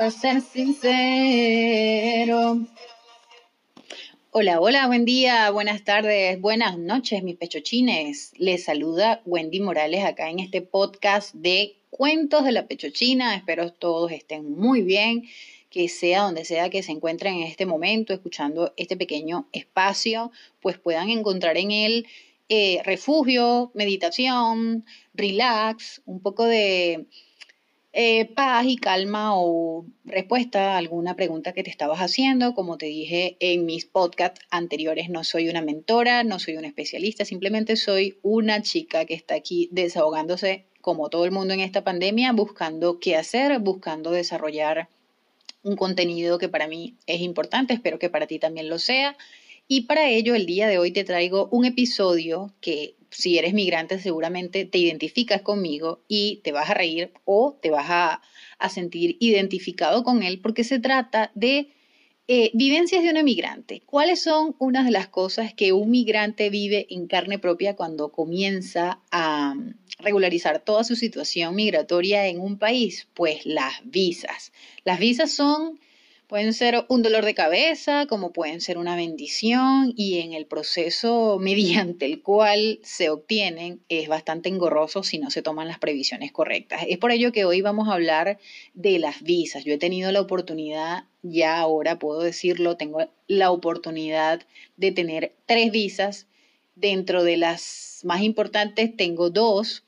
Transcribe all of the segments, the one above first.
para ser sincero. Hola, hola, buen día, buenas tardes, buenas noches, mis pechochines. Les saluda Wendy Morales acá en este podcast de Cuentos de la Pechochina. Espero todos estén muy bien, que sea donde sea que se encuentren en este momento escuchando este pequeño espacio, pues puedan encontrar en él eh, refugio, meditación, relax, un poco de eh, paz y calma o respuesta a alguna pregunta que te estabas haciendo. Como te dije en mis podcasts anteriores, no soy una mentora, no soy una especialista, simplemente soy una chica que está aquí desahogándose como todo el mundo en esta pandemia, buscando qué hacer, buscando desarrollar un contenido que para mí es importante, espero que para ti también lo sea. Y para ello, el día de hoy te traigo un episodio que si eres migrante seguramente te identificas conmigo y te vas a reír o te vas a, sentir identificado con él porque se trata de eh, vivencias de una migrante. ¿Cuáles son unas de las cosas que un migrante vive en carne propia cuando comienza a mm, regularizar toda su situación migratoria en un país? Pues las visas. Las visas son Pueden ser un dolor de cabeza, como pueden ser una bendición y en el proceso mediante el cual se obtienen es bastante engorroso si no se toman las previsiones correctas. Es por ello que hoy vamos a hablar de las visas. Yo he tenido la oportunidad, ya ahora puedo decirlo, tengo la oportunidad de tener tres visas. Dentro de las más importantes tengo dos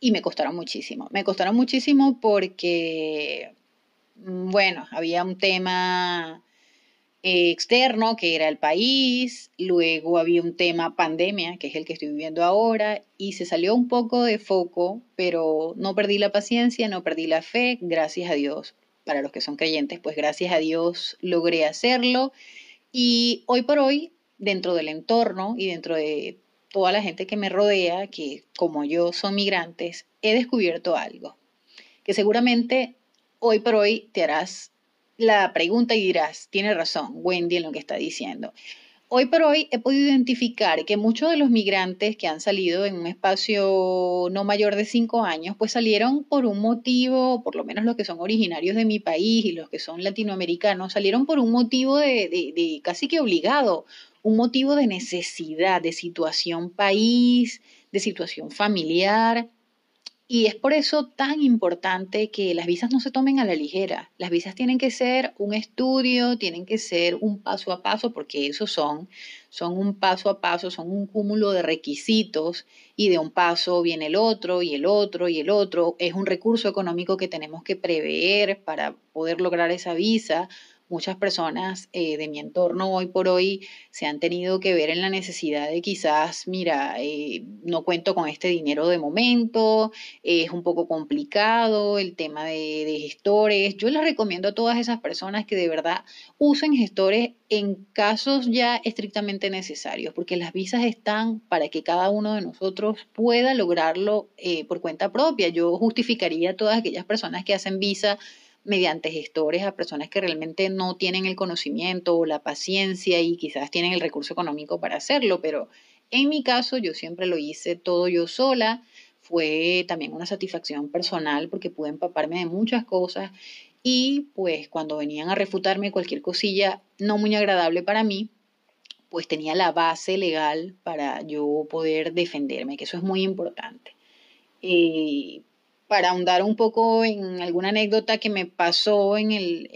y me costaron muchísimo. Me costaron muchísimo porque bueno, había un tema eh, externo que era el país, luego había un tema pandemia, que es el que estoy viviendo ahora, y se salió un poco de foco, pero no perdí la paciencia, no perdí la fe, gracias a Dios. Para los que son creyentes, pues gracias a Dios logré hacerlo. Y hoy por hoy, dentro del entorno y dentro de toda la gente que me rodea, que como yo son migrantes, he descubierto algo que seguramente hoy por hoy te harás la pregunta y dirás, tiene razón Wendy en lo que está diciendo. Hoy por hoy he podido identificar que muchos de los migrantes que han salido en un espacio no mayor de cinco años, pues salieron por un motivo, por lo menos los que son originarios de mi país y los que son latinoamericanos, salieron por un motivo de, de casi que obligado, un motivo de necesidad, de situación país, de situación familiar, y es por eso tan importante que las visas no se tomen a la ligera. Las visas tienen que ser un estudio, tienen que ser un paso a paso, porque eso son, son un paso a paso, son un cúmulo de requisitos y de un paso viene el otro y el otro y el otro. Es un recurso económico que tenemos que prever para poder lograr esa visa muchas personas eh, de mi entorno hoy por hoy se han tenido que ver en la necesidad de quizás, mira, eh, no cuento con este dinero de momento, es un poco complicado el tema de, de gestores. Yo les recomiendo a todas esas personas que de verdad usen gestores en casos ya estrictamente necesarios, porque las visas están para que cada uno de nosotros pueda lograrlo eh, por cuenta propia. Yo justificaría a todas aquellas personas que hacen visa mediante gestores a personas que realmente no tienen el conocimiento o la paciencia y quizás tienen el recurso económico para hacerlo, pero en mi caso yo siempre lo hice todo yo sola, fue también una satisfacción personal porque pude empaparme de muchas cosas y pues cuando venían a refutarme cualquier cosilla no muy agradable para mí, pues tenía la base legal para yo poder defenderme, que eso es muy importante. Eh, para ahondar un poco en alguna anécdota que me pasó en el,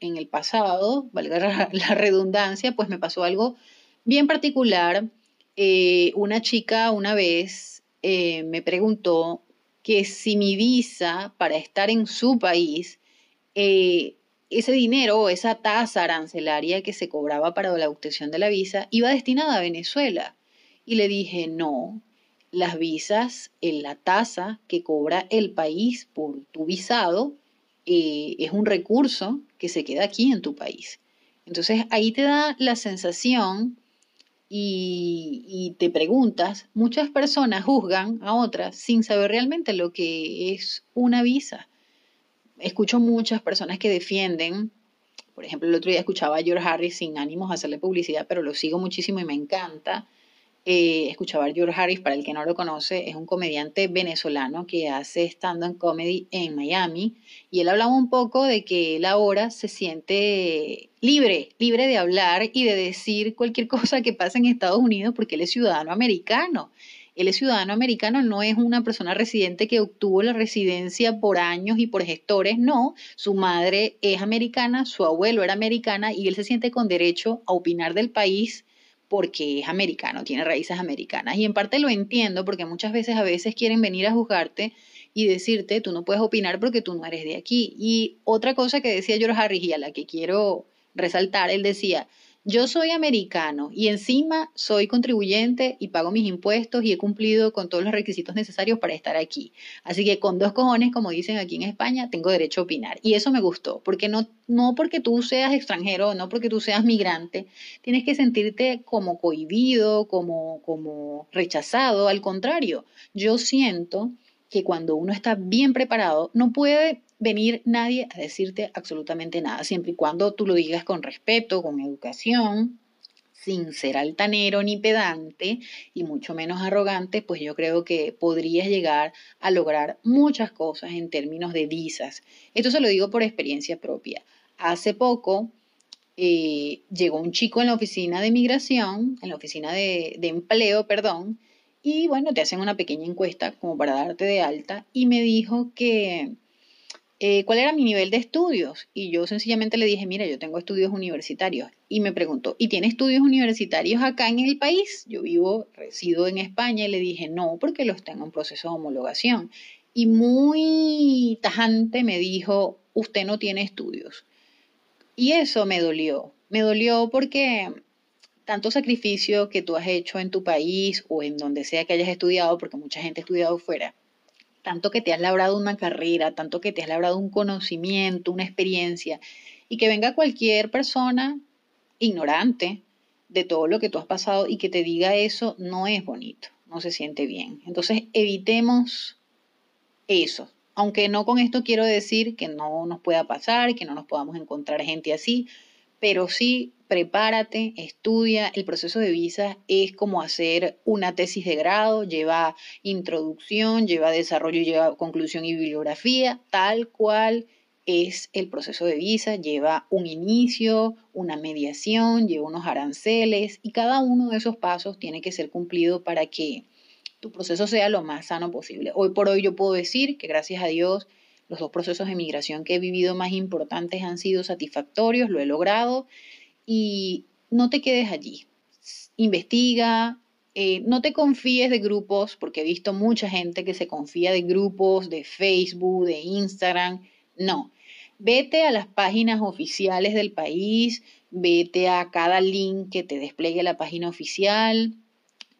en el, pasado, valga la, redundancia, pues me pasó algo bien particular. Eh, una chica una vez eh, me preguntó que si mi visa para estar en su país, eh, ese dinero esa tasa arancelaria que se cobraba para la obtención de la visa iba destinada a Venezuela. Y le dije, no, las visas, en la tasa que cobra el país por tu visado, eh, es un recurso que se queda aquí en tu país. Entonces ahí te da la sensación y, y, te preguntas, muchas personas juzgan a otras sin saber realmente lo que es una visa. Escucho muchas personas que defienden, por ejemplo, el otro día escuchaba a George Harris sin ánimos de hacerle publicidad, pero lo sigo muchísimo y me encanta eh, escuchaba a George Harris, para el que no lo conoce, es un comediante venezolano que hace stand-up comedy en Miami y él hablaba un poco de que él ahora se siente libre, libre de hablar y de decir cualquier cosa que pasa en Estados Unidos porque él es ciudadano americano. Él es ciudadano americano, no es una persona residente que obtuvo la residencia por años y por gestores, no. Su madre es americana, su abuelo era americana y él se siente con derecho a opinar del país porque es americano, tiene raíces americanas. Y en parte lo entiendo porque muchas veces a veces quieren venir a juzgarte y decirte, tú no puedes opinar porque tú no eres de aquí. Y otra cosa que decía George Harris y a la que quiero resaltar, él decía, yo soy americano y encima soy contribuyente y pago mis impuestos y he cumplido con todos los requisitos necesarios para estar aquí. Así que con dos cojones, como dicen aquí en España, tengo derecho a opinar. Y eso me gustó, porque no, no porque tú seas extranjero, no porque tú seas migrante, tienes que sentirte como cohibido, como, como rechazado. Al contrario, yo siento que cuando uno está bien preparado, no puede venir nadie a decirte absolutamente nada, siempre y cuando tú lo digas con respeto, con educación, sin ser altanero ni pedante y mucho menos arrogante, pues yo creo que podrías llegar a lograr muchas cosas en términos de visas. Esto se lo digo por experiencia propia. Hace poco eh, llegó un chico en la oficina de migración, en la oficina de, de empleo, perdón, y bueno, te hacen una pequeña encuesta como para darte de alta y me dijo que eh, cuál era mi nivel de estudios. Y yo sencillamente le dije, mira, yo tengo estudios universitarios. Y me preguntó, ¿y tiene estudios universitarios acá en el país? Yo vivo, resido en España y le dije, no, porque los tengo en proceso de homologación. Y muy tajante me dijo, usted no tiene estudios. Y eso me dolió. Me dolió porque tanto sacrificio que tú has hecho en tu país o en donde sea que hayas estudiado, porque mucha gente ha estudiado fuera, tanto que te has labrado una carrera, tanto que te has labrado un conocimiento, una experiencia, y que venga cualquier persona ignorante de todo lo que tú has pasado y que te diga eso, no es bonito, no se siente bien. Entonces, evitemos eso. Aunque no con esto quiero decir que no nos pueda pasar, que no nos podamos encontrar gente así, pero sí prepárate, estudia. El proceso de visa es como hacer una tesis de grado, lleva introducción, lleva desarrollo, lleva conclusión y bibliografía, tal cual es el proceso de visa, lleva un inicio, una mediación, lleva unos aranceles y cada uno de esos pasos tiene que ser cumplido para que tu proceso sea lo más sano posible. Hoy por hoy yo puedo decir que gracias a Dios los dos procesos de migración que he vivido más importantes han sido satisfactorios, lo he logrado y no te quedes allí. Investiga, eh, no te confíes de grupos, porque he visto mucha gente que se confía de grupos, de Facebook, de Instagram. No, vete a las páginas oficiales del país, vete a cada link que te despliegue la página oficial,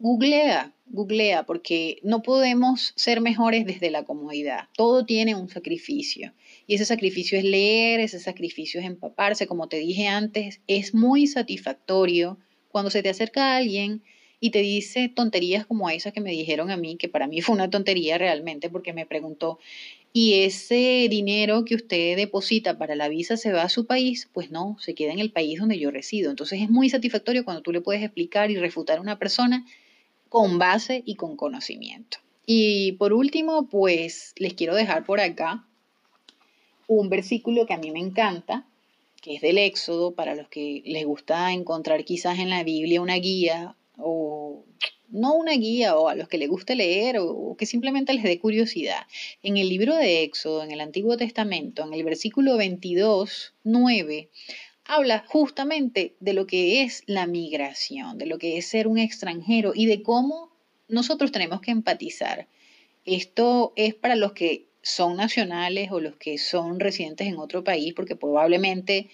googlea, googlea, porque no podemos ser mejores desde la comodidad. Todo tiene un sacrificio. Y ese sacrificio es leer, ese sacrificio es empaparse. Como te dije antes, es muy satisfactorio cuando se te acerca alguien y te dice tonterías como esas que me dijeron a mí, que para mí fue una tontería realmente, porque me preguntó, ¿y ese dinero que usted deposita para la visa se va a su país? Pues no, se queda en el país donde yo resido. Entonces es muy satisfactorio cuando tú le puedes explicar y refutar a una persona con base y con conocimiento. Y por último, pues les quiero dejar por acá un versículo que a mí me encanta, que es del Éxodo, para los que les gusta encontrar quizás en la Biblia una guía o no una guía o a los que les guste leer o, que simplemente les dé curiosidad. En el libro de Éxodo, en el Antiguo Testamento, en el versículo 22, 9, habla justamente de lo que es la migración, de lo que es ser un extranjero y de cómo nosotros tenemos que empatizar. Esto es para los que son nacionales o los que son residentes en otro país, porque probablemente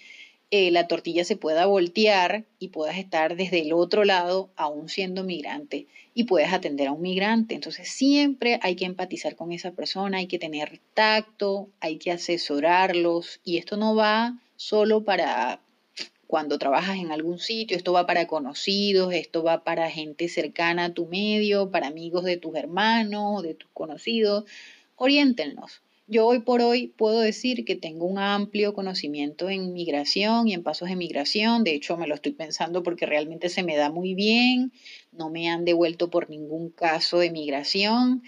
eh, la tortilla se pueda voltear y puedas estar desde el otro lado aún siendo migrante y puedes atender a un migrante. Entonces siempre hay que empatizar con esa persona, hay que tener tacto, hay que asesorarlos y esto no va solo para cuando trabajas en algún sitio, esto va para conocidos, esto va para gente cercana a tu medio, para amigos de tus hermanos, de tus conocidos. Oriéntenlos. Yo hoy por hoy puedo decir que tengo un amplio conocimiento en migración y en pasos de migración. De hecho, me lo estoy pensando porque realmente se me da muy bien. No me han devuelto por ningún caso de migración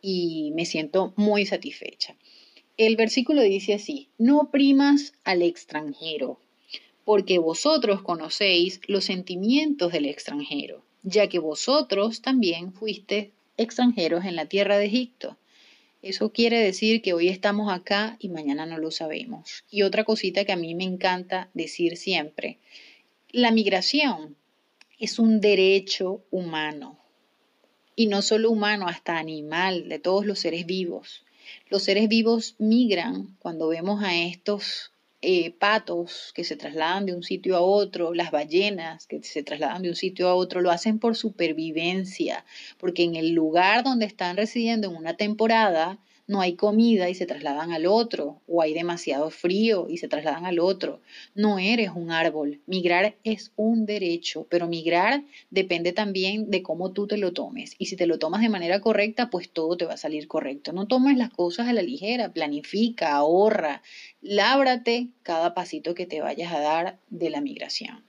y me siento muy satisfecha. El versículo dice así, no primas al extranjero, porque vosotros conocéis los sentimientos del extranjero, ya que vosotros también fuiste extranjeros en la tierra de Egipto. Eso quiere decir que hoy estamos acá y mañana no lo sabemos. Y otra cosita que a mí me encanta decir siempre, la migración es un derecho humano. Y no solo humano, hasta animal, de todos los seres vivos. Los seres vivos migran cuando vemos a estos eh, patos que se trasladan de un sitio a otro, las ballenas que se trasladan de un sitio a otro, lo hacen por supervivencia, porque en el lugar donde están residiendo en una temporada, no hay comida y se trasladan al otro, o hay demasiado frío y se trasladan al otro. No eres un árbol. Migrar es un derecho, pero migrar depende también de cómo tú te lo tomes. Y si te lo tomas de manera correcta, pues todo te va a salir correcto. No tomes las cosas a la ligera, planifica, ahorra, lábrate cada pasito que te vayas a dar de la migración.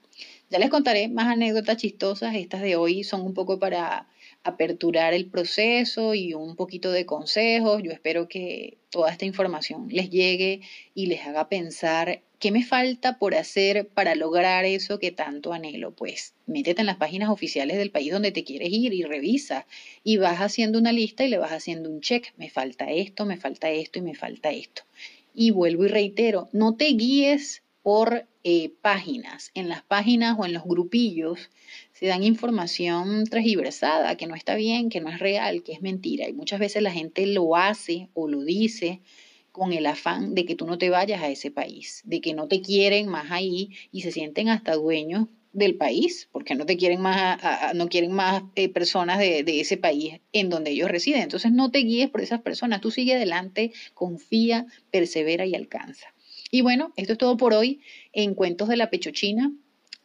Ya les contaré más anécdotas chistosas. Estas de hoy son un poco para aperturar el proceso y un poquito de consejos. Yo espero que toda esta información les llegue y les haga pensar qué me falta por hacer para lograr eso que tanto anhelo. Pues métete en las páginas oficiales del país donde te quieres ir y revisa y vas haciendo una lista y le vas haciendo un check. Me falta esto, me falta esto y me falta esto. Y vuelvo y reitero, no te guíes por eh, páginas. En las páginas o en los grupillos se dan información transversada, que no está bien, que no es real, que es mentira. Y muchas veces la gente lo hace o lo dice con el afán de que tú no te vayas a ese país, de que no te quieren más ahí y se sienten hasta dueños del país, porque no te quieren más, no quieren más eh, personas de, de, ese país en donde ellos residen. Entonces no te guíes por esas personas, tú sigue adelante, confía, persevera y alcanza. Y bueno, esto es todo por hoy en Cuentos de la Pechochina.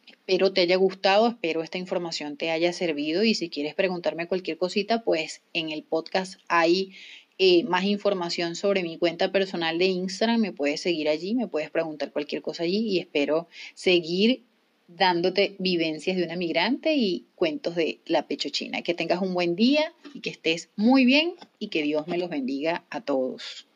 Espero te haya gustado, espero esta información te haya servido y si quieres preguntarme cualquier cosita, pues en el podcast hay eh, más información sobre mi cuenta personal de Instagram, me puedes seguir allí, me puedes preguntar cualquier cosa allí y espero seguir dándote vivencias de una migrante y cuentos de la pechochina. Que tengas un buen día y que estés muy bien y que Dios me los bendiga a todos.